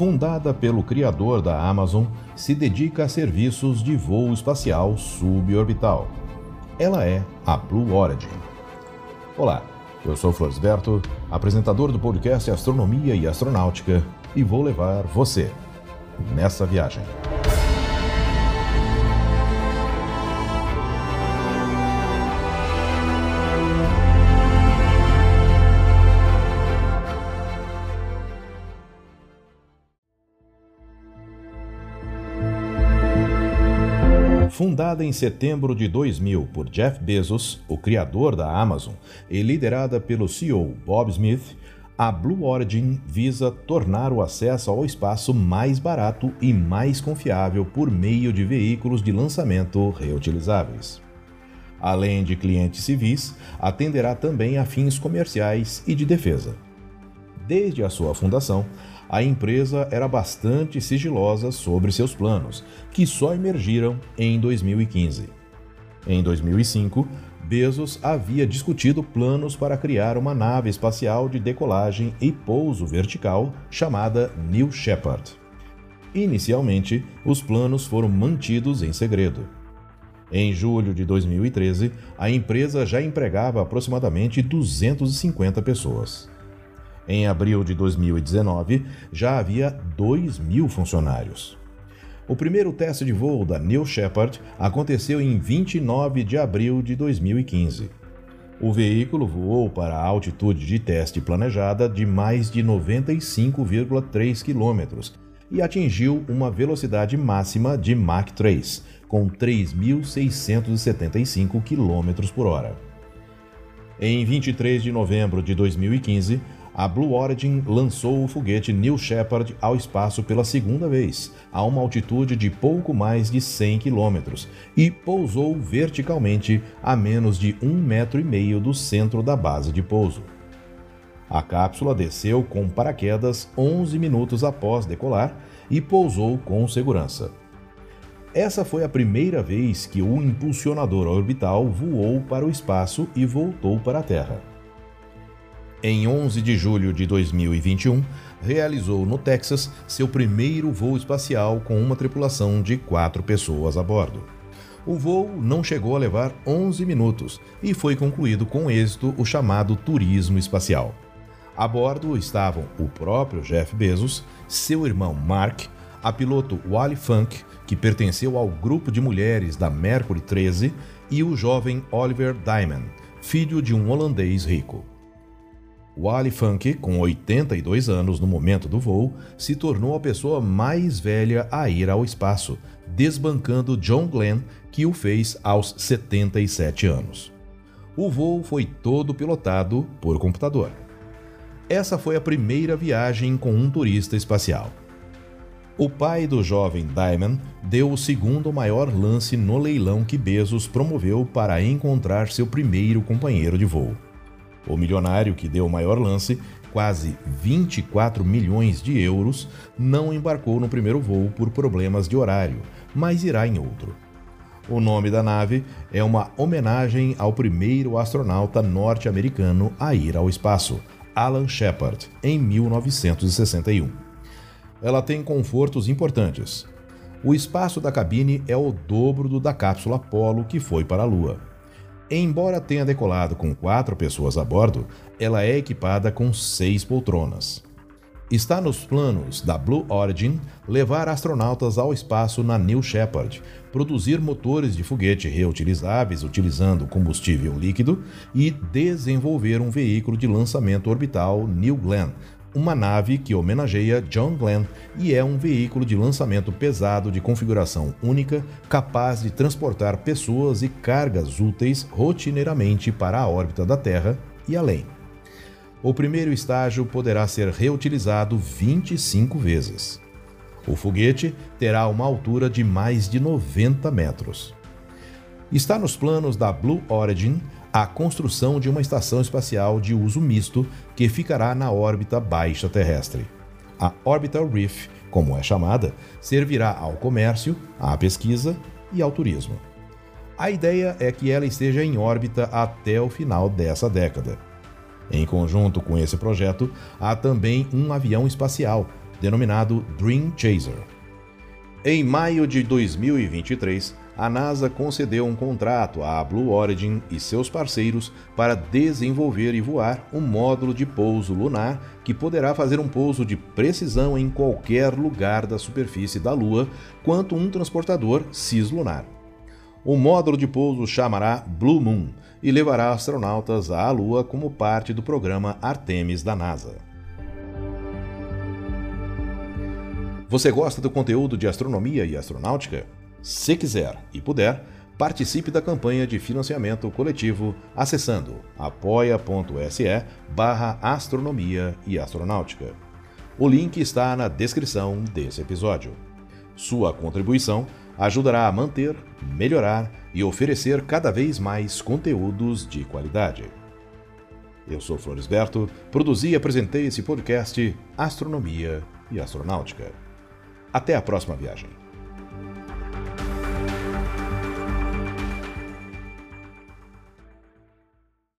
Fundada pelo criador da Amazon, se dedica a serviços de voo espacial suborbital. Ela é a Blue Origin. Olá, eu sou Florisberto, apresentador do podcast Astronomia e Astronáutica, e vou levar você nessa viagem. Fundada em setembro de 2000 por Jeff Bezos, o criador da Amazon, e liderada pelo CEO Bob Smith, a Blue Origin visa tornar o acesso ao espaço mais barato e mais confiável por meio de veículos de lançamento reutilizáveis. Além de clientes civis, atenderá também a fins comerciais e de defesa. Desde a sua fundação, a empresa era bastante sigilosa sobre seus planos, que só emergiram em 2015. Em 2005, Bezos havia discutido planos para criar uma nave espacial de decolagem e pouso vertical chamada New Shepard. Inicialmente, os planos foram mantidos em segredo. Em julho de 2013, a empresa já empregava aproximadamente 250 pessoas. Em abril de 2019, já havia 2 mil funcionários. O primeiro teste de voo da New Shepard aconteceu em 29 de abril de 2015. O veículo voou para a altitude de teste planejada de mais de 95,3 km e atingiu uma velocidade máxima de Mach 3, com 3.675 km por hora. Em 23 de novembro de 2015, a Blue Origin lançou o foguete New Shepard ao espaço pela segunda vez, a uma altitude de pouco mais de 100 km, e pousou verticalmente a menos de um metro e meio do centro da base de pouso. A cápsula desceu com paraquedas 11 minutos após decolar e pousou com segurança. Essa foi a primeira vez que o impulsionador orbital voou para o espaço e voltou para a Terra. Em 11 de julho de 2021, realizou no Texas seu primeiro voo espacial com uma tripulação de quatro pessoas a bordo. O voo não chegou a levar 11 minutos e foi concluído com êxito o chamado turismo espacial. A bordo estavam o próprio Jeff Bezos, seu irmão Mark, a piloto Wally Funk, que pertenceu ao grupo de mulheres da Mercury 13, e o jovem Oliver Diamond, filho de um holandês rico. Wally Funk, com 82 anos no momento do voo, se tornou a pessoa mais velha a ir ao espaço, desbancando John Glenn, que o fez aos 77 anos. O voo foi todo pilotado por computador. Essa foi a primeira viagem com um turista espacial. O pai do jovem Diamond deu o segundo maior lance no leilão que Bezos promoveu para encontrar seu primeiro companheiro de voo. O milionário que deu o maior lance, quase 24 milhões de euros, não embarcou no primeiro voo por problemas de horário, mas irá em outro. O nome da nave é uma homenagem ao primeiro astronauta norte-americano a ir ao espaço, Alan Shepard, em 1961. Ela tem confortos importantes. O espaço da cabine é o dobro do da cápsula Apollo que foi para a Lua. Embora tenha decolado com quatro pessoas a bordo, ela é equipada com seis poltronas. Está nos planos da Blue Origin levar astronautas ao espaço na New Shepard, produzir motores de foguete reutilizáveis utilizando combustível líquido e desenvolver um veículo de lançamento orbital New Glenn, uma nave que homenageia John Glenn e é um veículo de lançamento pesado de configuração única, capaz de transportar pessoas e cargas úteis rotineiramente para a órbita da Terra e além o primeiro estágio poderá ser reutilizado 25 vezes. O foguete terá uma altura de mais de 90 metros. Está nos planos da Blue Origin a construção de uma estação espacial de uso misto que ficará na órbita baixa terrestre. A Orbital Reef, como é chamada, servirá ao comércio, à pesquisa e ao turismo. A ideia é que ela esteja em órbita até o final dessa década. Em conjunto com esse projeto, há também um avião espacial, denominado Dream Chaser. Em maio de 2023, a NASA concedeu um contrato à Blue Origin e seus parceiros para desenvolver e voar um módulo de pouso lunar que poderá fazer um pouso de precisão em qualquer lugar da superfície da Lua, quanto um transportador cislunar. O módulo de pouso chamará Blue Moon e levará astronautas à Lua como parte do programa Artemis da NASA. Você gosta do conteúdo de astronomia e astronáutica? Se quiser e puder, participe da campanha de financiamento coletivo acessando apoia.se barra astronomia e astronáutica. O link está na descrição desse episódio. Sua contribuição ajudará a manter, melhorar e oferecer cada vez mais conteúdos de qualidade. Eu sou Floresberto, produzi e apresentei esse podcast Astronomia e Astronáutica. Até a próxima viagem.